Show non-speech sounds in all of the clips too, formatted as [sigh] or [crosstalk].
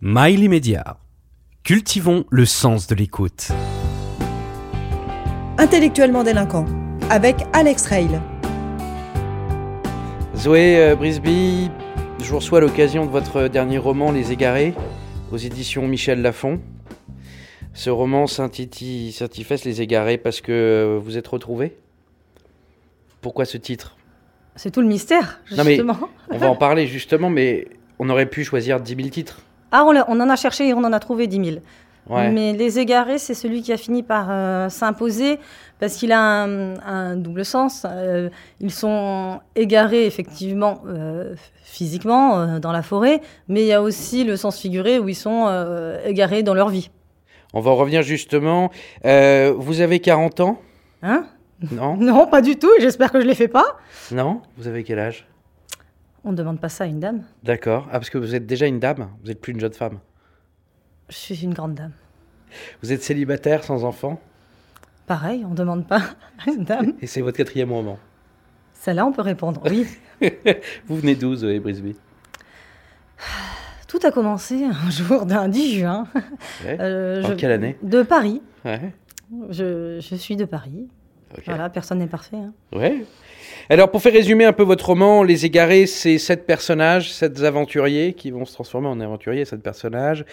Mail Media. Cultivons le sens de l'écoute. Intellectuellement délinquant, avec Alex Rail. Zoé euh, Brisby, je vous reçois à l'occasion de votre dernier roman Les Égarés, aux éditions Michel Lafon. Ce roman s'intitule Les Égarés parce que euh, vous êtes retrouvés Pourquoi ce titre? C'est tout le mystère, Non, mais- justement. On va en [laughs] parler justement, mais on aurait pu choisir 10 000 titres. Ah, on, en a cherché et on en a trouvé 10 000. Ouais. Mais Les Égarés, c'est celui qui a fini par euh, s'imposer parce qu'il a un, un double sens. Euh, ils sont égarés, effectivement, euh, physiquement, dans la forêt, mais il y a aussi le sens figuré où ils sont égarés dans leur vie. On va en revenir justement. Vous avez 40 ans? Hein? Non? Non, pas du tout, j'espère que je ne les fais pas. Non? Vous avez quel âge? On ne demande pas ça à une dame. D'accord. Ah, parce que vous êtes déjà une dame, vous n'êtes plus une jeune femme. Je suis une grande dame. Vous êtes célibataire, sans enfant, Pareil, on ne demande pas à une dame. et c'est votre quatrième roman? Celle-là, on peut répondre. Oui. [laughs] Vous venez d'où, Zoé Brisby? Tout a commencé un jour d'un 10 juin. Ouais. Euh, En quelle année? De Paris. Ouais. Je, je suis de Paris. Voilà, personne n'est parfait. hein. Ouais. Alors, pour faire résumer un peu votre roman, Les Égarés, c'est sept personnages, sept aventuriers qui vont se transformer en aventuriers, sept personnages,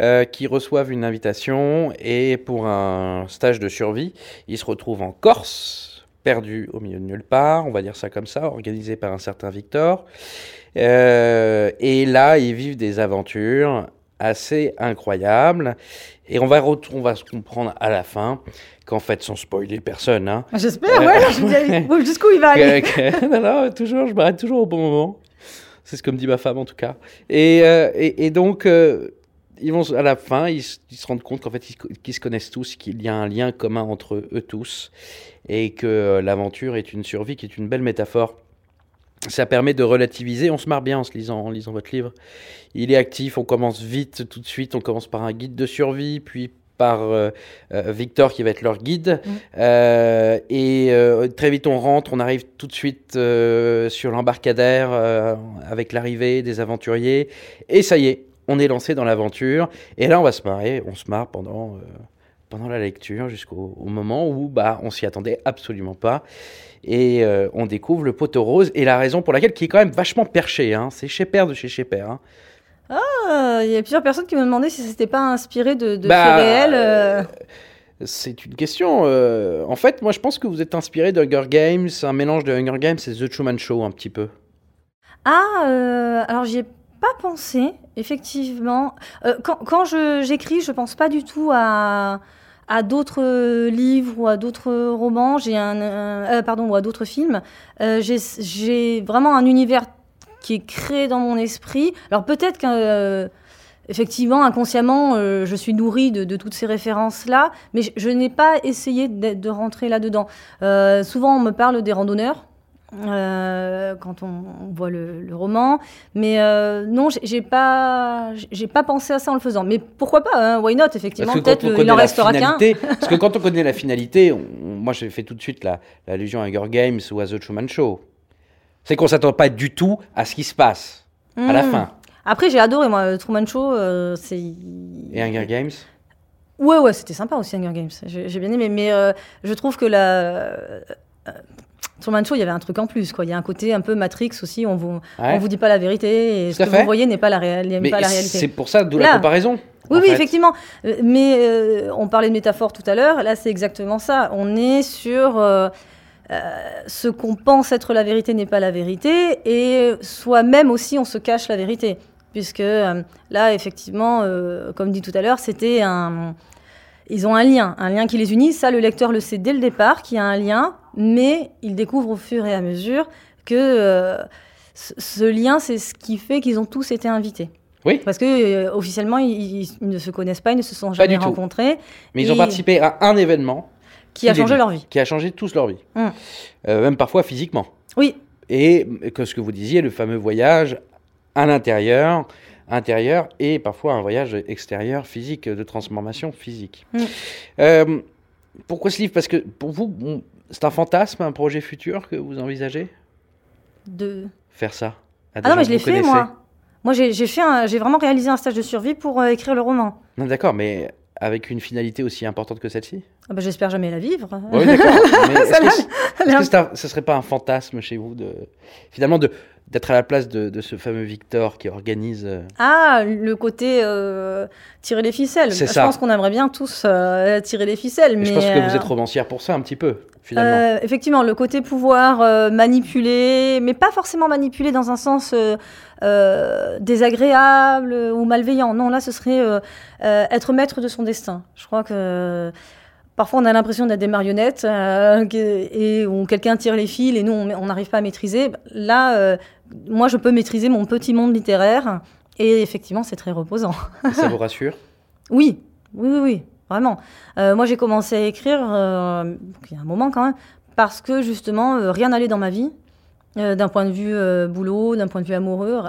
euh, qui reçoivent une invitation et pour un stage de survie, ils se retrouvent en Corse, perdus au milieu de nulle part, on va dire ça comme ça, organisé par un certain Victor. Euh, et là, ils vivent des aventures assez incroyables. Et on va, on va se comprendre à la fin qu'en fait, sans spoiler personne, hein, J'espère, ouais. je me dis, bon, Jusqu'où il va aller [laughs] non, non, toujours, je m'arrête toujours au bon moment. C'est ce que me dit ma femme en tout cas. Et, euh, et, et donc, euh, ils vont, à la fin, ils, se- ils se rendent compte qu'en fait, ils, qu'ils se connaissent tous, qu'il y a un lien commun entre eux tous, et que euh, l'aventure est une survie, qui est une belle métaphore. Ça permet de relativiser. On se marre bien en se lisant, en lisant votre livre. Il est actif. On commence vite, tout de suite. On commence par un guide de survie, puis par euh, euh, Victor qui va être leur guide. Euh, et euh, très vite, on rentre. On arrive tout de suite sur l'embarcadère avec l'arrivée des aventuriers. Et ça y est, on est lancé dans l'aventure. Et là, on va se marrer. On se marre pendant. Euh, pendant la lecture jusqu'au au moment où bah, on s'y attendait absolument pas et euh, on découvre le poteau rose et la raison pour laquelle qui est quand même vachement perché hein. c'est chez Père de chez chez Père hein. Ah, Il y a plusieurs personnes qui me demandaient si c'était pas inspiré de, de Bah, faits réels. euh. c'est une question euh, en fait moi je pense que vous êtes inspiré de Hunger Games un mélange de Hunger Games et The Truman Show un petit peu Ah, euh, alors j'y ai pas pensé, effectivement. Euh, quand quand je- j'écris, je pense pas du tout à, à d'autres euh, livres ou à d'autres romans. J'ai un, euh, pardon, ou à d'autres films. Euh, j'ai- vraiment un univers qui est créé dans mon esprit. Alors peut-être que effectivement, inconsciemment, euh, je suis nourrie de, de toutes ces références-là, mais je, je n'ai pas essayé de, de rentrer là-dedans. Euh, souvent, on me parle des randonneurs. Euh, quand on, on voit le, le roman, mais euh, non, j'ai- pas, j'ai pas pensé à ça en le faisant. Mais pourquoi pas hein, Why not Effectivement, peut-être il en la restera qu'un. [laughs] parce que quand on connaît la finalité, on- moi j'ai fait tout de suite la l'allusion à Hunger Games ou à The Truman Show. C'est qu'on s'attend pas du tout à ce qui se passe à la Hmm. fin. Après, j'ai adoré moi, le Truman Show. euh, c'est Et Hunger Games? Ouais, ouais, c'était sympa aussi Hunger Games. J'ai bien aimé, mais je trouve que la Truman Show, il y avait un truc en plus, quoi. Il y a un côté un peu Matrix aussi. On vous, Ouais. on vous dit pas la vérité et ce que fait. vous voyez n'est pas la, n'est Mais pas la c'est réalité. pour ça d'où la comparaison. Oui, oui, fait. effectivement. Euh, Mais euh, on parlait de métaphore tout à l'heure. Là, c'est exactement ça. On est sur euh, euh, ce qu'on pense être la vérité n'est pas la vérité, et soi-même aussi, on se cache la vérité, puisque là, effectivement, comme dit tout à l'heure, c'était un ils ont un lien, un lien qui les unit. Ça, le lecteur le sait dès le départ qu'il y a un lien, mais il découvre au fur et à mesure que euh, ce, lien, c'est ce qui fait qu'ils ont tous été invités. Oui. Parce que euh, officiellement, ils, ils- ils ne se connaissent pas, ils ne se sont Pas jamais du tout. rencontrés, Mais ils ont participé à un événement qui a Qui changé leur vie. qui a changé tous leur vie. Mm. Euh, même parfois physiquement. Oui, Et que ce que vous disiez, le fameux voyage à l'intérieur, intérieur, et parfois un voyage extérieur, physique, de transformation physique. Euh, pourquoi ce livre? Parce que pour vous, c'est un fantasme, un projet futur que vous envisagez de... Faire ça à des Ah non, mais je l'ai fait, moi. Moi, j'ai fait, vraiment réalisé un stage de survie pour euh, écrire le roman. Non, d'accord, mais avec une finalité aussi importante que celle-ci? Ah bah, J'espère jamais la vivre. Oui, d'accord. [laughs] Est-ce que, est que un- ce serait pas un fantasme chez vous de finalement de d'être à la place de, de ce fameux Victor qui organise euh, Ah, le côté euh, tirer les ficelles. C'est je ça. pense qu'on aimerait bien tous euh, tirer les ficelles. et Mais Je pense que vous êtes romancière pour ça un petit peu finalement. effectivement, le côté pouvoir manipuler, mais pas forcément manipuler dans un sens désagréable ou malveillant. Non, là, ce serait être maître de son destin. Je crois que parfois on a l'impression d'être des marionnettes euh, et où quelqu'un tire les fils et nous on on n'arrive pas à maîtriser. Là, euh, moi, je peux maîtriser mon petit monde littéraire et effectivement, c'est très reposant. ça vous rassure? [laughs] Oui, oui, oui, oui, vraiment. Euh, moi, j'ai commencé à écrire euh, il y a un moment quand même, parce que justement, euh, rien n'allait dans ma vie, d'un point de vue boulot, d'un point de vue amoureux,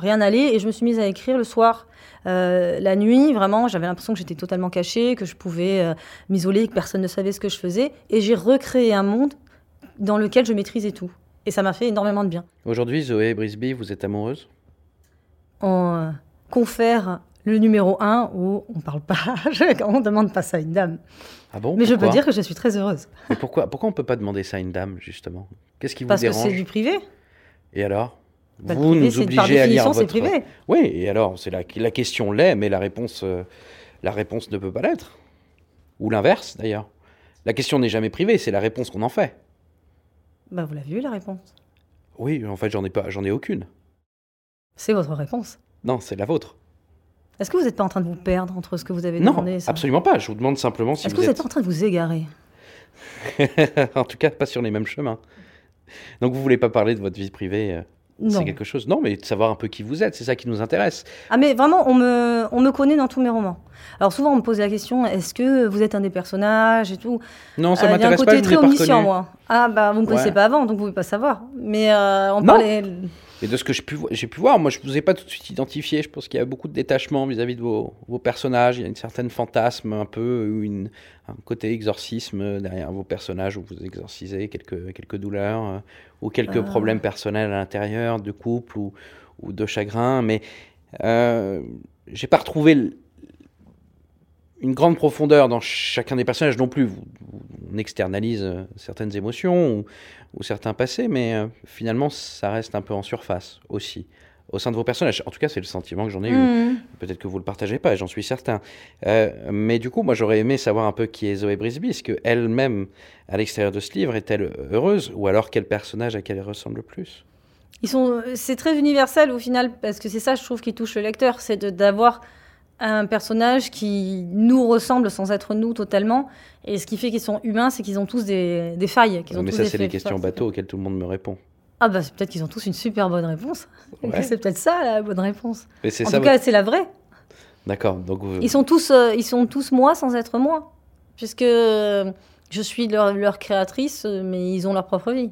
rien n'allait, et je me suis mise à écrire le soir. La nuit, vraiment, j'avais l'impression que j'étais totalement cachée, que je pouvais m'isoler, que personne ne savait ce que je faisais, et j'ai recréé un monde dans lequel je maîtrisais tout. Et ça m'a fait énormément de bien. Aujourd'hui, Zoé Brisby, vous êtes amoureuse On euh, confère le numéro 1 où on parle pas, [laughs] on demande pas ça à une dame. Ah bon? Mais je peux dire que je suis très heureuse. Mais pourquoi pourquoi on peut pas demander ça à une dame justement? Qu'est-ce qui vous Parce que dérange? c'est du privé. Et alors? Bah, Vous privé, nous obligez à lire votre privé. Oui, et alors c'est la la question l'est, mais la réponse euh, la réponse ne peut pas l'être. Ou l'inverse d'ailleurs. La question n'est jamais privée, c'est la réponse qu'on en fait. Bah, vous l'avez vu la réponse. Oui, en fait, j'en ai pas, j'en ai aucune. C'est votre réponse. Non, c'est la vôtre. Est-ce que vous n'êtes pas en train de vous perdre entre ce que vous avez Non, demandé ça absolument pas. Je vous demande simplement si Est-ce que vous êtes. pas en train de vous égarer? [laughs] En tout cas, pas sur les mêmes chemins. Donc, vous voulez pas parler de votre vie privée euh, Non. C'est quelque chose. Non, mais de savoir un peu qui vous êtes, c'est ça qui nous intéresse. Ah mais vraiment, on me, on me connaît dans tous mes romans. Alors souvent, on me pose la question, est-ce que vous êtes un des personnages et tout? Non, ça Euh, Il y a un m'intéresse côté pas. Très pas omniscient, moi. Ah bah, vous me connaissez Ouais. pas avant, donc vous pouvez pas savoir. Mais euh, on Non. parlait... Et de ce que j'ai pu, pu voir, moi, je vous ai pas tout de suite identifié. Je pense qu'il y a beaucoup de détachement vis-à-vis de vos, vos personnages. Il y a une certaine fantasme, un peu, ou une, un côté exorcisme derrière vos personnages où vous exorcisez quelques, quelques douleurs euh, ou quelques Ah. problèmes personnels à l'intérieur, de couple ou, ou de chagrin. Mais euh, j'ai pas retrouvé une grande profondeur dans chacun des personnages non plus. On externalise euh, certaines émotions ou, ou certains passés, mais euh, finalement, ça reste un peu en surface aussi au sein de vos personnages. En tout cas, c'est le sentiment que j'en ai eu. Mhm. Peut-être que vous le partagez pas, j'en suis certain. Euh, mais du coup, moi, j'aurais aimé savoir un peu qui est Zoé Brisby. Est-ce qu'elle-même, à l'extérieur de ce livre, est-elle heureuse Ou alors quel personnage à qui elle ressemble le plus? Ils sont, c'est très universel au final, parce que c'est ça, je trouve, qui touche le lecteur, c'est de- d'avoir un personnage qui nous ressemble sans être nous totalement. Et ce qui fait qu'ils sont humains, c'est qu'ils ont tous des, des failles. qu'ils ont Mais tous ça, c'est les questions bateaux auxquelles tout le monde me répond. Ah bah c'est peut-être qu'ils ont tous une super bonne réponse. Ouais. [laughs] C'est peut-être ça la bonne réponse. En ça. tout cas, c'est la vraie. D'accord. Donc, vous- Ils sont tous, euh, ils sont tous moi sans être moi, puisque je suis leur, leur créatrice, euh, mais ils ont leur propre vie.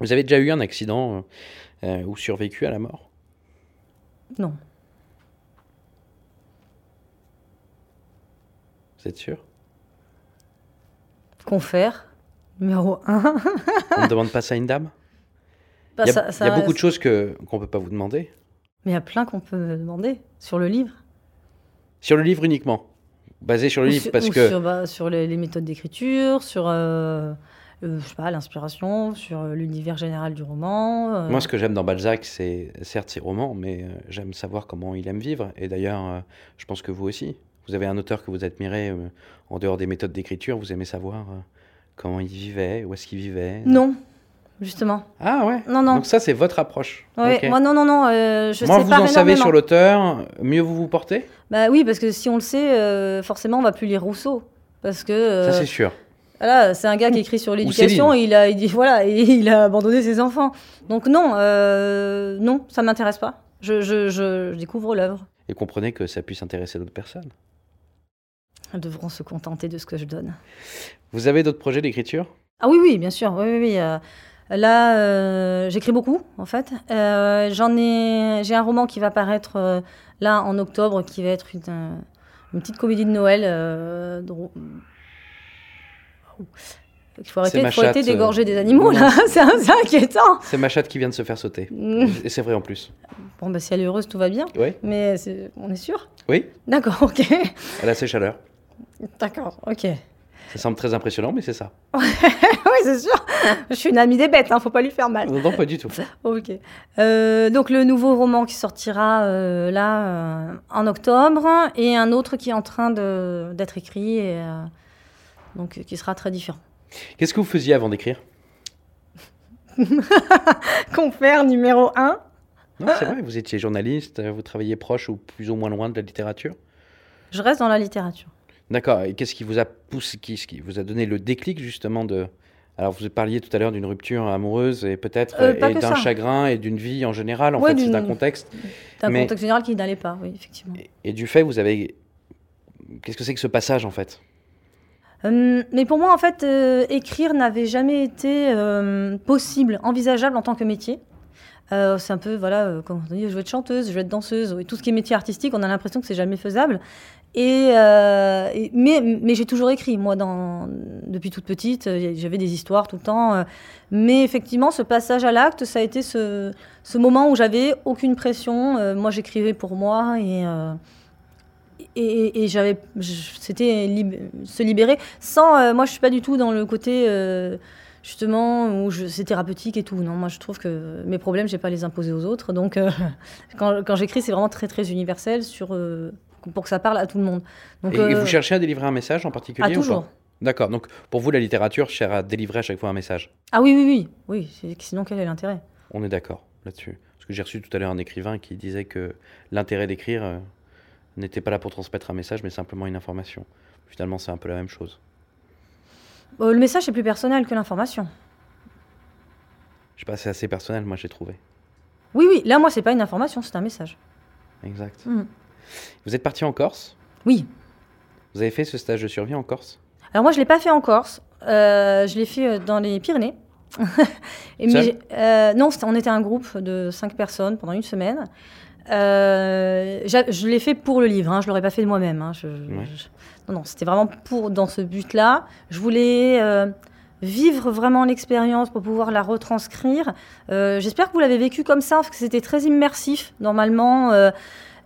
vous avez déjà eu un accident euh, ou survécu à la mort? Non. Vous êtes sûr? Confère numéro 1. On ne demande pas ça à une dame? Bah, Il y a, il y a beaucoup de choses que qu'on peut pas vous demander. Mais il y a plein qu'on peut me demander sur le livre. Sur le livre uniquement? Basé sur le Ou livre, sur, parce que sur, bah, sur les, les méthodes d'écriture, sur euh, euh, je sais pas, l'inspiration, sur euh, l'univers général du roman. euh. moi, ce que j'aime dans Balzac, c'est certes ses romans, mais euh, j'aime savoir comment il aime vivre. Et d'ailleurs, je pense que vous aussi. Vous avez un auteur que vous admirez euh, en dehors des méthodes d'écriture. Vous aimez savoir euh, comment il vivait, où est-ce qu'il vivait. Non, justement. Ah ouais. Non, non. Donc ça, c'est votre approche. Ouais, Ok. Moi, non, non, non. euh, je Moins sépare vous en savez sur l'auteur, mieux vous vous portez? Bah oui, parce que si on le sait, euh, forcément, on va plus lire Rousseau. Parce que euh, Ça, c'est sûr. voilà, c'est un gars qui écrit sur l'éducation il a, il dit, voilà, et [laughs] il a abandonné ses enfants. Donc non, euh, non, ça m'intéresse pas. Je, je, je, je découvre l'œuvre. Et comprenez que ça puisse intéresser d'autres personnes. Elles devront se contenter de ce que je donne. Vous avez d'autres projets d'écriture? Ah oui, oui, bien sûr. Oui, oui, oui. euh, là, euh, j'écris beaucoup, en fait. Euh, J'en ai, j'ai un roman qui va paraître là en octobre, qui va être une, une petite comédie de Noël. Il faut arrêter, faut arrêter d'égorger des animaux, là. [laughs] c'est inquiétant. C'est ma chatte qui vient de se faire sauter. Mm. Et c'est vrai en plus. Bon, bah, si elle est heureuse, tout va bien. Oui Mais on est sûr? Oui D'accord, ok. Elle a ses chaleurs. D'accord, ok. Ça semble très impressionnant, mais c'est ça. [laughs] oui, c'est sûr. Je suis une amie des bêtes, hein, faut pas lui faire mal. Non, pas du tout. [laughs] Ok. Euh, donc le nouveau roman qui sortira euh, là euh, en octobre et un autre qui est en train d'être écrit et donc qui sera très différent. Qu'est-ce que vous faisiez avant d'écrire? [laughs] Confère numéro 1. Non, c'est vrai, vous étiez journaliste, vous travailliez proche ou plus ou moins loin de la littérature? Je reste dans la littérature. D'accord, et qu'est-ce qui vous a poussé, qui, vous a donné le déclic justement de... Alors vous parliez tout à l'heure d'une rupture amoureuse et peut-être Euh, et d'un chagrin et d'une vie en général, en Ouais, fait, c'est d'une- un contexte. D'un Mais- contexte général qui n'allait pas, oui, effectivement. Et, et du fait, vous avez... Qu'est-ce que c'est que ce passage en fait? Euh, mais pour moi, en fait, euh, écrire n'avait jamais été possible, envisageable en tant que métier. Euh, c'est un peu, voilà, euh, comme on dit, je veux être chanteuse, je veux être danseuse, et tout ce qui est métier artistique, on a l'impression que c'est jamais faisable. Et, euh, mais j'ai toujours écrit, moi, depuis toute petite, euh, j'avais des histoires tout le temps. euh, mais effectivement, ce passage à l'acte, ça a été ce, moment où j'avais aucune pression. moi, j'écrivais pour moi et. et, j'avais, c'était se libérer sans. moi, je suis pas du tout dans le côté justement où c'est thérapeutique et tout. Non, moi, je trouve que mes problèmes, j'ai pas les imposer aux autres. Donc, [laughs] quand, quand j'écris, c'est vraiment très très universel sur pour que ça parle à tout le monde. Donc, et, et euh, vous cherchez à délivrer un message en particulier ah, ou pas toujours. D'accord, donc pour vous, la littérature cherche à délivrer à chaque fois un message. Ah oui, oui, oui, oui. Sinon, quel est l'intérêt? On est d'accord là-dessus. Parce que j'ai reçu tout à l'heure un écrivain qui disait que l'intérêt d'écrire euh, n'était pas là pour transmettre un message, mais simplement une information. Finalement, c'est un peu la même chose. Euh, Le message est plus personnel que l'information. Je sais pas, c'est assez personnel, moi j'ai trouvé. Oui, oui. Là, moi, c'est pas une information, c'est un message. Exact. Mhm. Vous êtes parti en Corse? Oui. Vous avez fait ce stage de survie en Corse? Alors moi, je l'ai pas fait en Corse. Euh, je l'ai fait euh, dans les Pyrénées. [laughs] Mais euh, non, on était un groupe de cinq personnes pendant une semaine. Euh, je l'ai fait pour le livre. Hein, je l'aurais pas fait de moi-même. hein, Non, non, c'était vraiment pour dans ce but-là. Je voulais vivre vraiment l'expérience pour pouvoir la retranscrire. J'espère que vous l'avez vécu comme ça, parce que c'était très immersif. Normalement,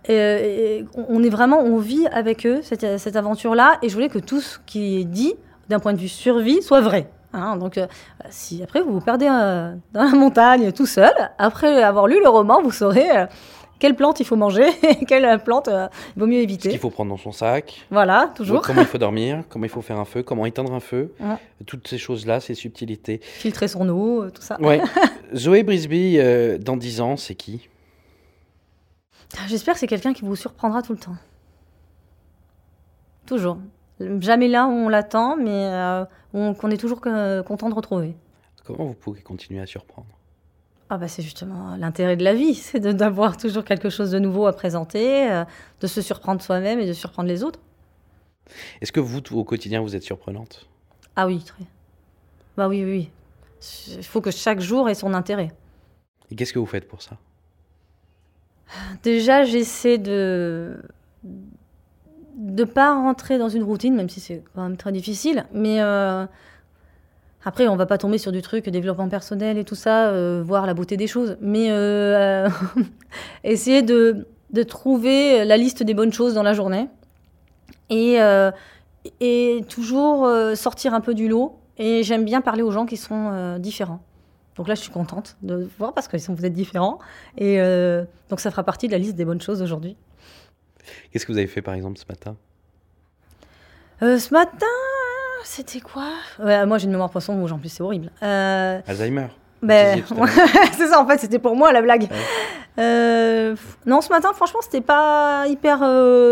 et- on est vraiment, on vit avec eux cette, cette aventure-là, et je voulais que tout ce qui est dit d'un point de vue survie soit vrai. Hein, donc, euh, si après vous vous perdez euh, dans la montagne tout seul, après avoir lu le roman, vous saurez euh, quelle plante il faut manger [laughs] et quelle plante il vaut mieux Ce éviter. qu'il faut prendre dans son sac, Voilà, toujours. comment il faut dormir, comment il faut faire un feu, comment éteindre un feu, Ouais. toutes ces choses-là, ces subtilités. Filtrer son eau, tout ça. Ouais. [laughs] Zoé Brisby, dans 10 ans, c'est qui? J'espère que c'est quelqu'un qui vous surprendra tout le temps. Toujours. Jamais là où on l'attend, mais euh, on- qu'on est toujours content de retrouver. Comment vous pouvez continuer à surprendre? Ah bah c'est justement l'intérêt de la vie, [laughs] c'est d'avoir toujours quelque chose de nouveau à présenter, euh, de se surprendre soi-même et de surprendre les autres. Est-ce que vous, au quotidien, vous êtes surprenante? Ah oui, très. Bah oui, oui, oui. Il faut que chaque jour ait son intérêt. Et qu'est-ce que vous faites pour ça? Déjà, j'essaie de de pas rentrer dans une routine, même si c'est quand même très difficile. Mais euh, après, on va pas tomber sur du truc développement personnel et tout ça, euh, voir la beauté des choses. Mais euh, [laughs] essayer de, trouver la liste des bonnes choses dans la journée et, et toujours sortir un peu du lot. Et j'aime bien parler aux gens qui sont différents. Donc là, je suis contente de voir parce qu'ils sont peut-être différents. Et euh, donc ça fera partie de la liste des bonnes choses aujourd'hui. Qu'est-ce que vous avez fait, par exemple, ce matin? Euh, ce matin, c'était quoi? Ouais, Moi, j'ai une mémoire poisson rouge en plus, c'est horrible. Euh, Alzheimer vous ben, [laughs] c'est ça, en fait, c'était pour moi la blague. Non, ce matin, franchement, c'était pas hyper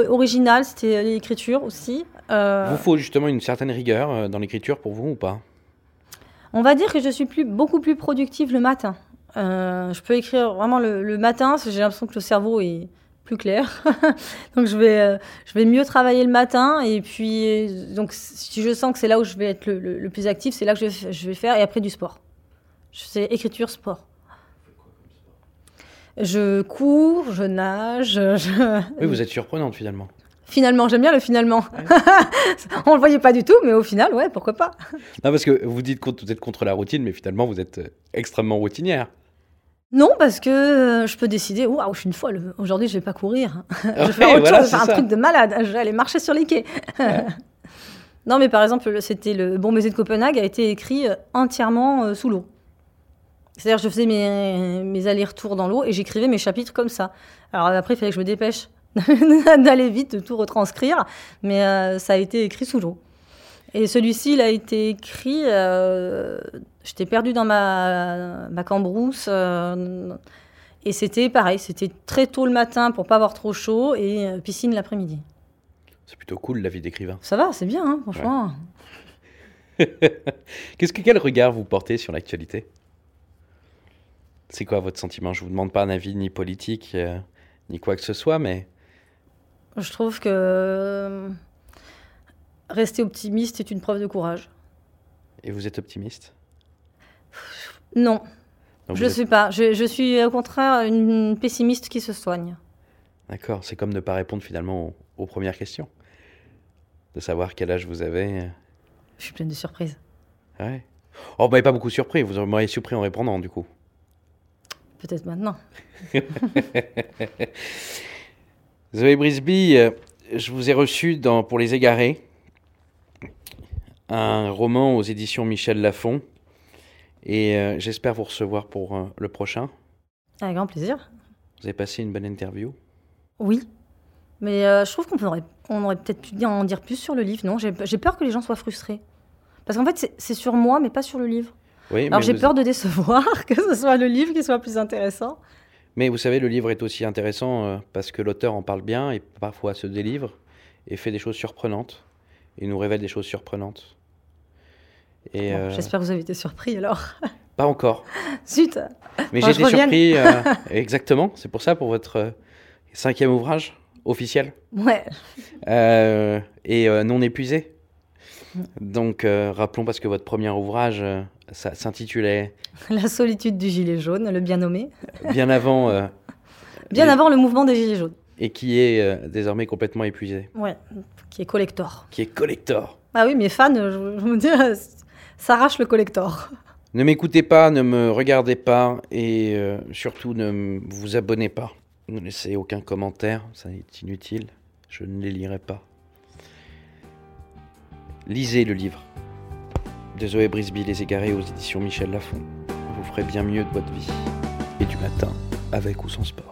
original. C'était l'écriture aussi. Vous faut justement une certaine rigueur dans l'écriture pour vous ou pas? On va dire que je suis beaucoup plus productive le matin. Euh, je peux écrire vraiment le, le matin, j'ai l'impression que le cerveau est plus clair. [laughs] donc je vais, euh, je vais mieux travailler le matin. Et puis, euh, donc, si je sens que c'est là où je vais être le, plus actif, c'est là que je vais, faire. Et après, du sport. Sais écriture, sport. Je cours, je nage. Je... Oui, vous êtes surprenante finalement. Finalement, j'aime bien le finalement. [laughs] On le voyait pas du tout, mais au final, ouais, pourquoi pas. Non, parce que vous dites que vous êtes contre la routine, mais finalement, vous êtes euh, extrêmement routinière. Non, parce que euh, je peux décider, waouh, je suis une folle, aujourd'hui je vais pas courir. [laughs] je vais faire autre voilà, chose, c'est faire un ça. truc de malade, je vais aller marcher sur les quais. [laughs] non, mais par exemple, le- c'était le Bon baiser de Copenhague a été écrit euh, entièrement sous l'eau. C'est-à-dire, je faisais mes, mes allers-retours dans l'eau et j'écrivais mes chapitres comme ça. Alors après, il fallait que je me dépêche [laughs] d'aller vite, de tout retranscrire, mais euh, ça a été écrit sous l'eau. Et celui-ci, il a été écrit. euh, J'étais perdue dans ma, ma cambrousse. euh, et c'était pareil, c'était très tôt le matin pour pas avoir trop chaud et piscine l'après-midi. C'est plutôt cool, la vie d'écrivain. Ça va, c'est bien, hein, franchement. [laughs] Qu'est-ce que quel regard vous portez sur l'actualité? C'est quoi votre sentiment? Je vous demande pas un avis ni politique ni quoi que ce soit, mais Je trouve que euh, rester optimiste est une preuve de courage. et vous êtes optimiste? Non, Donc je ne êtes- suis pas. Je, je suis au contraire une pessimiste qui se soigne. D'accord, c'est comme ne pas répondre finalement aux, aux premières questions. De savoir quel âge vous avez. Je suis pleine de surprises. Ouais. Oh, vous m'avez pas beaucoup surpris. Vous m'auriez surpris en répondant, du coup. Peut-être maintenant. [laughs] Zoé Brisby, euh, je vous ai reçu dans Pour les égarés, un roman aux éditions Michel Lafon. Et euh, j'espère vous recevoir pour euh, le prochain. Avec grand plaisir. Vous avez passé une bonne interview? Oui. Mais euh, je trouve qu'on aurait, on aurait peut-être pu en dire plus sur le livre, non J'ai peur que les gens soient frustrés. Parce qu'en fait, c'est- sur moi, mais pas sur le livre. Oui, Alors j'ai vous- peur de décevoir, [laughs] que ce soit le livre qui soit plus intéressant. Mais vous savez, le livre est aussi intéressant euh, parce que l'auteur en parle bien et parfois se délivre et fait des choses surprenantes. Et nous révèle des choses surprenantes. Et Bon, euh, J'espère que vous avez été surpris alors. [laughs] pas encore. [laughs] Zut Mais j'ai été revienne. surpris. euh, [laughs] exactement. C'est pour ça pour votre euh, cinquième ouvrage officiel Ouais, et non épuisé. Donc euh, rappelons parce que votre premier ouvrage euh, s'intitulait [laughs] la solitude du gilet jaune, le bien nommé. bien avant euh, [laughs] Bien les- avant le mouvement des gilets jaunes. et qui est désormais complètement épuisé, Ouais, qui est collector. qui est collector. Ah oui, mes fans, je, je vous dis, [laughs] s'arrachent le collector. Ne m'écoutez pas, ne me regardez pas et surtout ne vous abonnez pas. Ne laissez aucun commentaire, ça est inutile. Je ne les lirai pas. Lisez le livre de Zoé Brisby, Les Égarés aux éditions Michel Lafon. Vous ferez bien mieux de votre vie et du matin, avec ou sans sport.